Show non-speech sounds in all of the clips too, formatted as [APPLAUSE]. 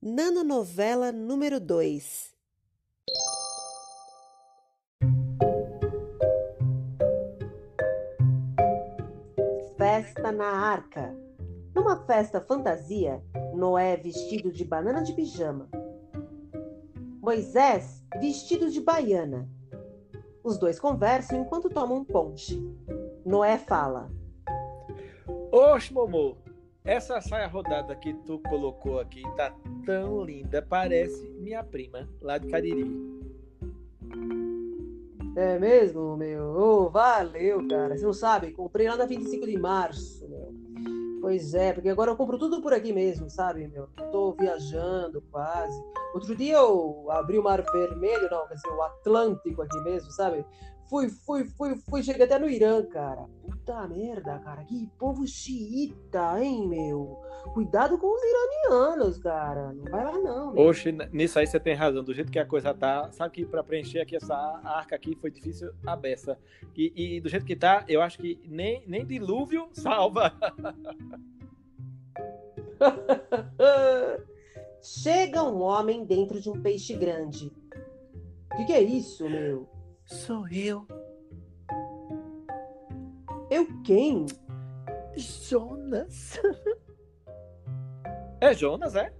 Nanonovela número 2 Festa na Arca Numa festa fantasia, Noé vestido de banana de pijama. Moisés vestido de baiana. Os dois conversam enquanto tomam um ponche. Noé fala: Oxe, Momô, essa saia rodada que tu colocou aqui tá tão linda, parece minha prima, lá de Cariri. É mesmo, meu? Oh, valeu, cara. Você não sabe? Comprei lá na 25 de março, meu. Pois é, porque agora eu compro tudo por aqui mesmo, sabe, meu? Tô viajando quase. Outro dia eu abri o Mar Vermelho, não, quer dizer, o Atlântico aqui mesmo, sabe? Fui, fui, fui, fui, cheguei até no Irã, cara. Puta merda, cara. Que povo xiita, hein, meu? Cuidado com os iranianos, cara. Não vai lá, não. Meu. Oxe, nisso aí você tem razão. Do jeito que a coisa tá. Sabe que pra preencher aqui essa arca aqui foi difícil a beça. E, e do jeito que tá, eu acho que nem, nem dilúvio salva. [LAUGHS] Chega um homem dentro de um peixe grande. O que, que é isso, meu? Sou eu. Eu quem? Jonas. É Jonas, é?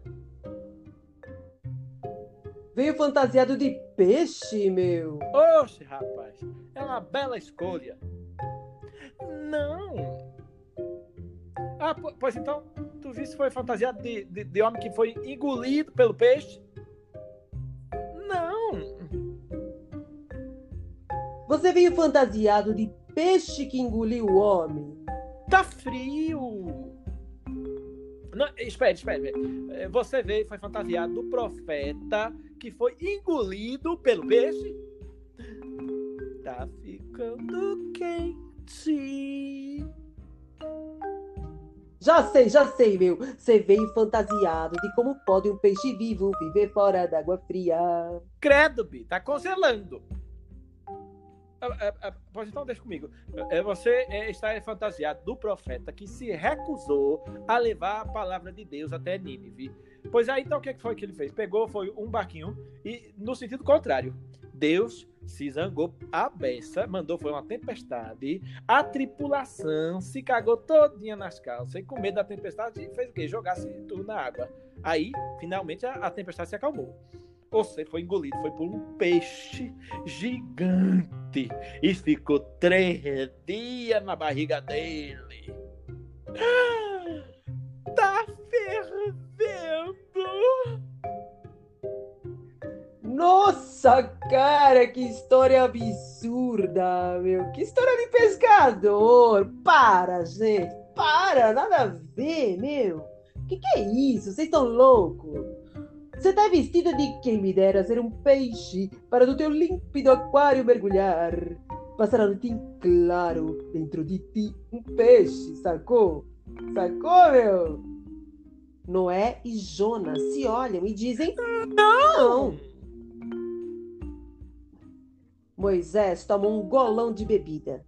Veio fantasiado de peixe, meu. Oxe, rapaz. É uma bela escolha. Não. Ah, pois então, tu viste foi fantasiado de, de, de homem que foi engolido pelo peixe? Você veio fantasiado de peixe que engoliu o homem? Tá frio! Não, espere, espere. É, você veio foi fantasiado do profeta que foi engolido pelo peixe? Tá ficando quente. Já sei, já sei, meu. Você veio fantasiado de como pode um peixe vivo viver fora d'água fria. Credo, Bi, tá congelando. É, é, pois então deixa comigo. É, você está fantasiado do profeta que se recusou a levar a palavra de Deus até Nínive. Pois aí então o que foi que ele fez? Pegou, foi um barquinho e no sentido contrário. Deus se zangou a beça, mandou foi uma tempestade, a tripulação se cagou todinha nas calças e com medo da tempestade fez o quê? Jogasse tudo na água. Aí, finalmente, a, a tempestade se acalmou. Você foi engolido, foi por um peixe gigante e ficou três dias na barriga dele. Tá fervendo! Nossa, cara, que história absurda, meu. Que história de pescador. Para, gente. Para, nada a ver, meu. Que que é isso? Vocês estão loucos? Você tá vestido de quem me dera ser um peixe para do teu límpido aquário mergulhar. Passar a noite em claro dentro de ti um peixe, sacou? Sacou, meu? Noé e Jonas se olham e dizem: Não! Moisés toma um golão de bebida.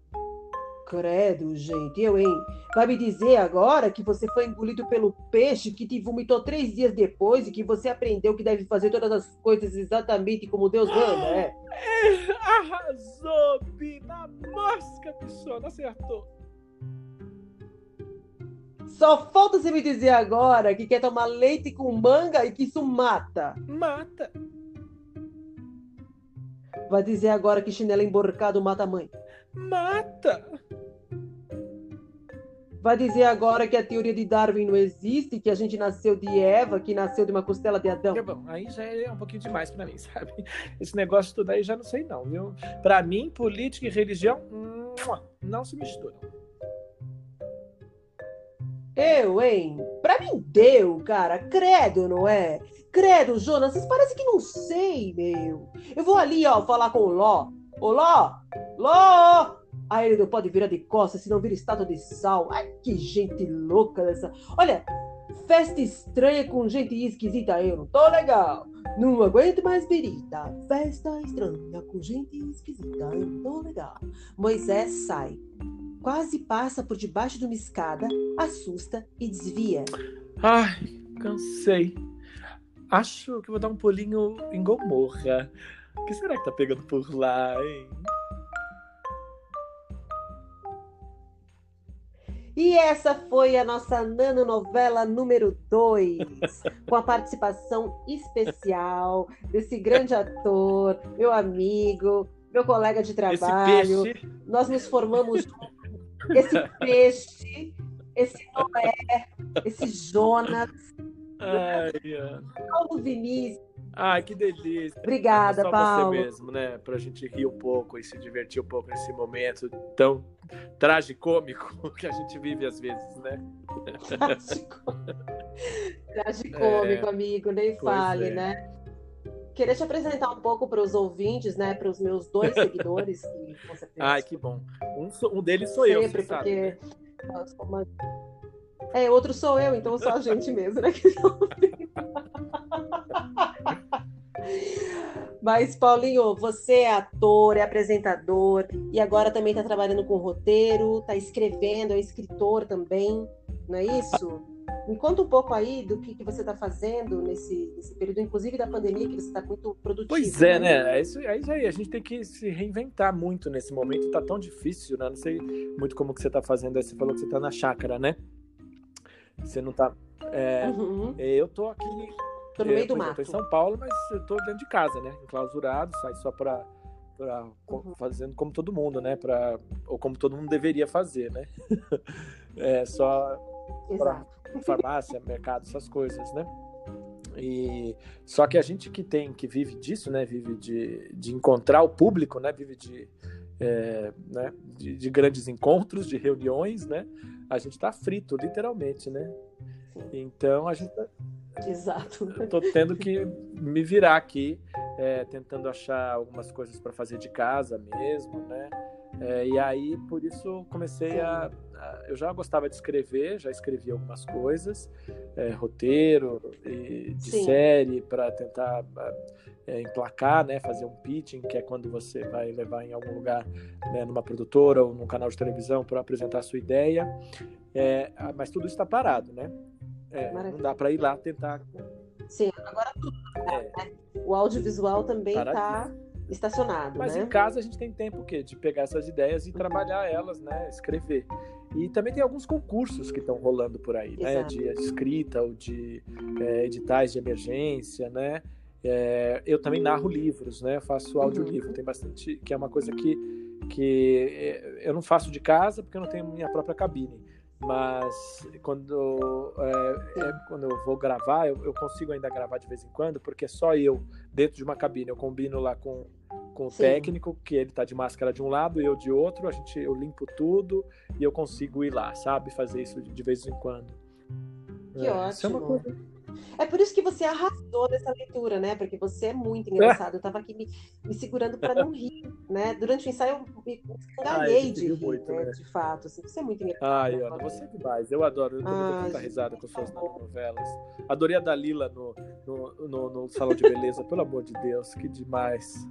Credo, gente, eu, hein? Vai me dizer agora que você foi engolido pelo peixe que te vomitou três dias depois e que você aprendeu que deve fazer todas as coisas exatamente como Deus manda, é? é [LAUGHS] arrasou, Bina! Mosca, bichona, acertou. Só falta você me dizer agora que quer tomar leite com manga e que isso mata. Mata. Vai dizer agora que chinelo emborcado mata a mãe. Mata. Vai dizer agora que a teoria de Darwin não existe, que a gente nasceu de Eva, que nasceu de uma costela de Adão? É bom, aí já é um pouquinho demais para mim, [LAUGHS] sabe? Esse negócio tudo aí já não sei não, viu? Para mim, política e religião não se misturam. Eu, hein? Pra mim deu, cara. Credo, não é? Credo, Jonas, vocês parecem que não sei, meu. Eu vou ali, ó, falar com o Ló. Ô, Ló! Ló! Aí ele não pode virar de costas, senão vira estátua de sal. Ai, que gente louca dessa. Olha, festa estranha com gente esquisita, eu não tô legal. Não aguento mais birita. Festa estranha com gente esquisita, eu não tô legal. Moisés sai. Quase passa por debaixo de uma escada, assusta e desvia. Ai, cansei. acho que vou dar um pulinho em Gomorra. O que será que tá pegando por lá, hein? E essa foi a nossa nanonovela número 2, com a participação especial desse grande ator, meu amigo, meu colega de trabalho. Nós nos formamos esse peixe, esse Noé, esse Jonas, Ai, Ana. Paulo Vinícius. Ai, que delícia. Obrigada, Só Paulo. você mesmo, né? Pra gente rir um pouco e se divertir um pouco nesse momento tão tragicômico [LAUGHS] que a gente vive às vezes, né? Trágico. [LAUGHS] Tragicômico, amigo, nem É. Fale, é. né? Queria te apresentar um pouco para os ouvintes, né? Para os meus dois [LAUGHS] seguidores, que com certeza Ai, que bom. Um, um deles sou eu, sempre, você sabe. né? porque. somos- É, outro sou eu, então só a gente [LAUGHS] mesmo, né? Mas, Paulinho, você é ator, é apresentador e agora também está trabalhando com roteiro, está escrevendo, é escritor também, não é isso? Me conta um pouco aí do que, que você está fazendo nesse, nesse período, inclusive da pandemia, que você está muito produtivo. Pois é, né? É isso, é isso aí. A gente tem que se reinventar muito nesse momento. Tá tão difícil, né? Não sei muito como que você tá fazendo. Você falou que você tá na chácara, né? Você não tá. É, Uhum. eu tô aqui. Tô no é, meio do mato. Tô em São Paulo, mas tô dentro de casa, né? Enclausurado, sai só pra. pra Uhum. fazendo como todo mundo, né? Pra, ou como todo mundo deveria fazer, né? [LAUGHS] é só Exato. [LAUGHS] farmácia, mercado, essas coisas, né? E só que a gente que tem, que vive disso, né? Vive de, de encontrar o público, né? Vive de, é, né? de, de grandes encontros, de reuniões, né? A gente tá frito, literalmente, né? Então a gente tá, Exato. eu tô tendo que me virar aqui, é, tentando achar algumas coisas para fazer de casa mesmo, né? É, e aí, por isso, comecei a, a- Eu já gostava de escrever, já escrevi algumas coisas, é, roteiro e de Sim. série, para tentar é, emplacar, né? Fazer um pitching, que é quando você vai levar em algum lugar, né, numa produtora ou num canal de televisão para apresentar a sua ideia. É, ah, mas tudo está parado, né? É, não dá para ir lá tentar Sim, agora tudo. É. O audiovisual também está estacionado, Mas né? em casa a gente tem tempo o quê? De pegar essas ideias e trabalhar elas, né? Escrever. E também tem alguns concursos que estão rolando por aí, né? Exato. De escrita ou de é, editais de emergência, né? É, eu também narro livros, né? Eu faço audiolivro. Tem bastante... Que é uma coisa que, que é, eu não faço de casa porque eu não tenho minha própria cabine. Mas quando, é, é, quando eu vou gravar, eu, eu consigo ainda gravar de vez em quando, porque é só eu dentro de uma cabine. Eu combino lá com, com o Sim. técnico, que ele tá de máscara de um lado e eu de outro. A gente, eu limpo tudo e eu consigo ir lá, sabe? Fazer isso de, vez em quando. Que é uma ótimo. É por isso que você arrasou nessa leitura, né? Porque você é muito engraçado. Eu tava aqui me, me segurando para não rir, né? Durante o ensaio eu me Ah, a escangalhei gente de rir, muito, né? né? De fato, assim. Você é muito engraçado. Ai, né, Ana, você é demais. Eu adoro. Eu também dou Ah, tanta risada com suas favor. novelas. Adorei a Dalila no, no, no, no Salão de Beleza, pelo amor de Deus, que demais.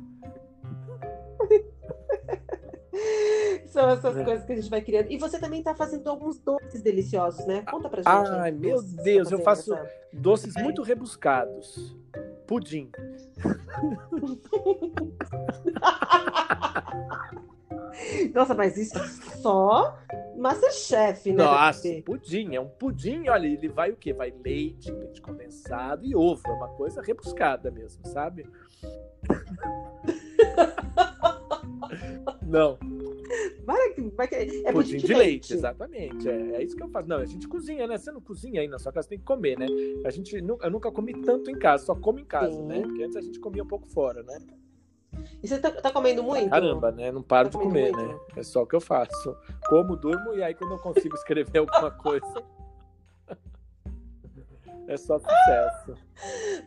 São essas É. coisas que a gente vai criando. E você também tá fazendo alguns doces deliciosos, né? Conta pra gente. Ai, que meu tá Deus, eu faço- essa- Doces É. muito rebuscados. Pudim. [LAUGHS] Nossa, mas isso é só Masterchef, né? Nossa, pudim. É um pudim, olha, ele vai o quê? Vai leite, leite condensado e ovo. É uma coisa rebuscada mesmo, sabe? [LAUGHS] Não, Vai que- vai que- é pudim de leite, exatamente. É, é isso que eu faço. Não, a gente cozinha, né? Você não cozinha aí na sua casa, tem que comer, né? A gente, eu nunca comi tanto em casa, só como em casa, Sim. né? Porque antes a gente comia um pouco fora, né? E você tá, tá comendo muito? Caramba, né? Não paro Tá de comer, muito? né? É só o que eu faço. Como, durmo e aí quando eu consigo escrever [LAUGHS] alguma coisa. É só sucesso.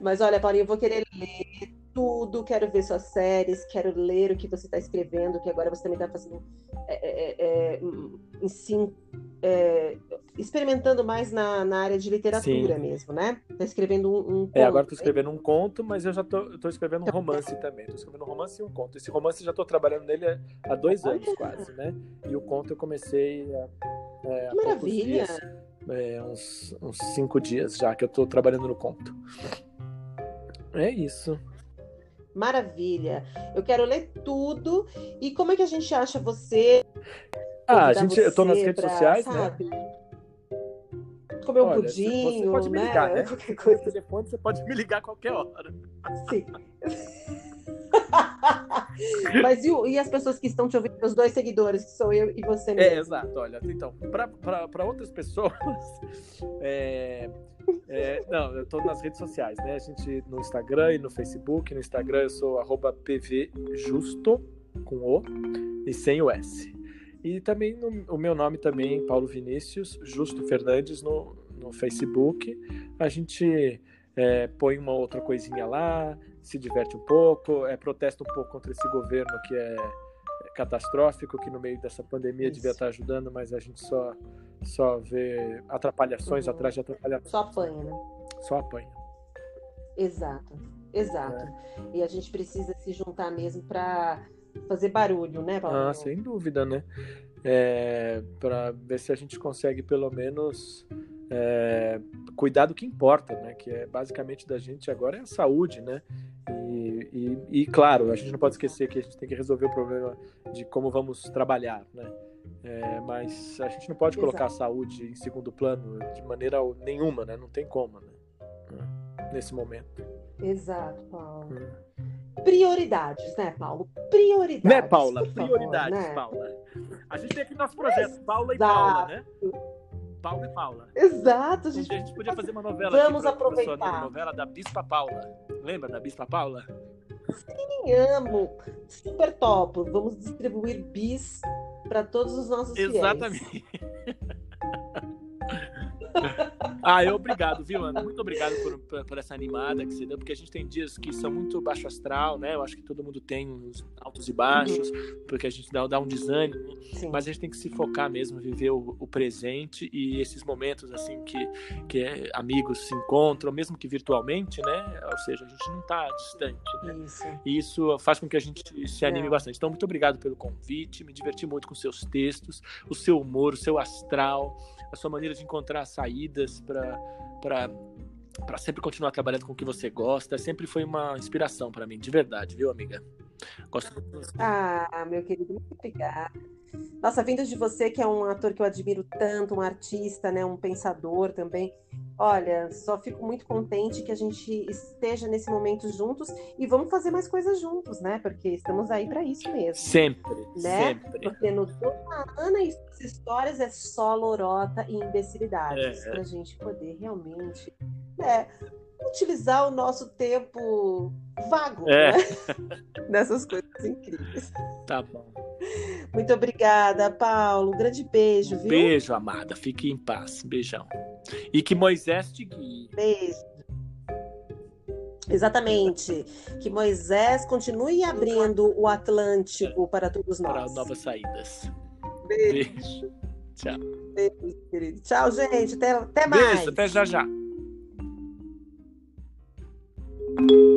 Mas olha, Paulinho, eu vou querer ler tudo, quero ver suas séries, quero ler o que você está escrevendo, que agora você também está fazendo é, é, é, em sim, é, experimentando mais na, na área de literatura Sim. mesmo, né? Está escrevendo um, um É, agora conto, tô escrevendo um conto, mas eu já tô escrevendo um Então, romance também. Tô escrevendo um romance e um conto. Esse romance eu já tô trabalhando nele há- dois anos quase, né? E o conto eu comecei há, é, Que maravilha! dias. É, uns, uns cinco dias já que eu tô trabalhando no conto. É isso. Maravilha. Eu quero ler tudo. E como é que a gente acha você? Ah, a gente, eu tô nas redes pra, sociais, né? sabe? né? Comer um Olha, pudinho, você pode me né? ligar, né? [LAUGHS] Qualquer coisa. telefone, você pode me ligar a qualquer hora. Sim. [LAUGHS] Mas e, e, as pessoas que estão te ouvindo, os dois seguidores, que sou eu e você mesmo? É, exato. Olha, então, para outras pessoas, [LAUGHS] é, é, não, eu estou nas redes sociais, né? A gente no Instagram e no Facebook. No Instagram eu sou pvjusto, com O e sem o S. E também no, o meu nome também, Paulo Vinícius, Justo Fernandes, no, no Facebook. A gente é, põe uma outra coisinha lá, se diverte um pouco, é, protesta um pouco contra esse governo que é catastrófico, que no meio dessa pandemia Isso. devia estar ajudando, mas a gente só, só vê atrapalhações uhum. atrás de atrapalhações. Só apanha, né? Só apanha. Exato, exato. É. E a gente precisa se juntar mesmo para fazer barulho, né, Paulo? Ah, sem dúvida, né? É, para ver se a gente consegue pelo menos é, cuidar do que importa, né? Que é basicamente da gente agora é a saúde, né? E, e, claro, a gente não pode esquecer que a gente tem que resolver o problema de como vamos trabalhar, né? É, mas a gente não pode Exato. colocar a saúde em segundo plano de maneira nenhuma, né? Não tem como, né? Nesse momento. Exato, Paulo. Hum. Prioridades, né, Paulo? Prioridades. Né, Paula? Prioridades, favor, né? Paula. A gente tem aqui nosso projeto, Exato. Paula e Paula, né? Paulo e Paula. Exato. A gente, a gente podia fazer uma novela. Vamos aqui, aproveitar. Uma novela da Bispa Paula. Lembra da Bispa Paula? Sim, amo. Super top. Vamos distribuir bis para todos os nossos Exatamente. [LAUGHS] Ah, eu obrigado, viu, Ana? Muito obrigado por, por, por, essa animada que você deu, porque a gente tem dias que são muito baixo astral, né? Eu acho que todo mundo tem os altos e baixos, uhum. porque a gente dá, dá um desânimo, Sim. mas a gente tem que se focar mesmo, viver o, o presente e esses momentos, assim, que, que é, amigos se encontram, mesmo que virtualmente, né? Ou seja, a gente não está distante, né? Isso. E isso faz com que a gente se anime é. bastante. Então, muito obrigado pelo convite, me diverti muito com seus textos, o seu humor, o seu astral, a sua maneira de encontrar saídas para para sempre continuar trabalhando com o que você gosta. Sempre foi uma inspiração para mim, de verdade, viu, amiga? Gosto muito. Ah, meu querido, muito obrigada. Nossa, vindo de você, que é um ator que eu admiro tanto, um artista, né, um pensador também. Olha, só fico muito contente que a gente esteja nesse momento juntos e vamos fazer mais coisas juntos, né? Porque estamos aí para isso mesmo. Sempre, né? sempre. Porque no Ana e suas histórias é só lorota e imbecilidades é. para a gente poder realmente né, utilizar o nosso tempo vago é. né? [LAUGHS] nessas coisas incríveis. Tá bom. Muito obrigada, Paulo. Um grande beijo, viu? Beijo, amada. Fique em paz. Beijão. E que Moisés te guie. Beijo. Exatamente. Que Moisés continue abrindo o Atlântico para todos nós. Para novas saídas. Beijo. Beijo. Tchau. Beijo, querido. Tchau, gente. Até, até mais. Beijo, até já já. you